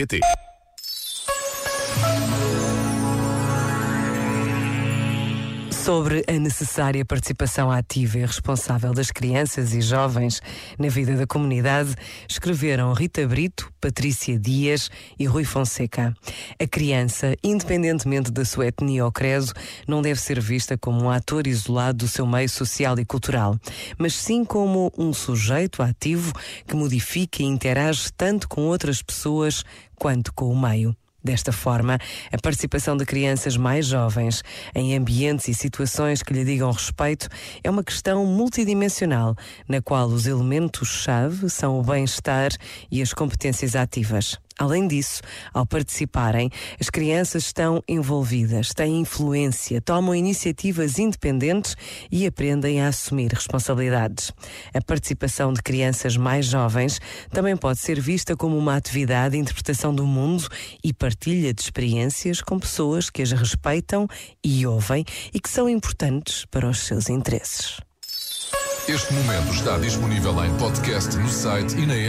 rr.pt sobre a necessária participação ativa e responsável das crianças e jovens na vida da comunidade, escreveram Rita Brito, Patrícia Dias e Rui Fonseca. A criança, independentemente da sua etnia ou credo, não deve ser vista como um ator isolado do seu meio social e cultural, mas sim como um sujeito ativo que modifica e interage tanto com outras pessoas quanto com o meio. Desta forma, a participação de crianças mais jovens em ambientes e situações que lhe digam respeito é uma questão multidimensional, na qual os elementos-chave são o bem-estar e as competências ativas. Além disso, ao participarem, as crianças estão envolvidas, têm influência, tomam iniciativas independentes e aprendem a assumir responsabilidades. A participação de crianças mais jovens também pode ser vista como uma atividade de interpretação do mundo e partilha de experiências com pessoas que as respeitam e ouvem e que são importantes para os seus interesses. Este momento está disponível em podcast no site e na app.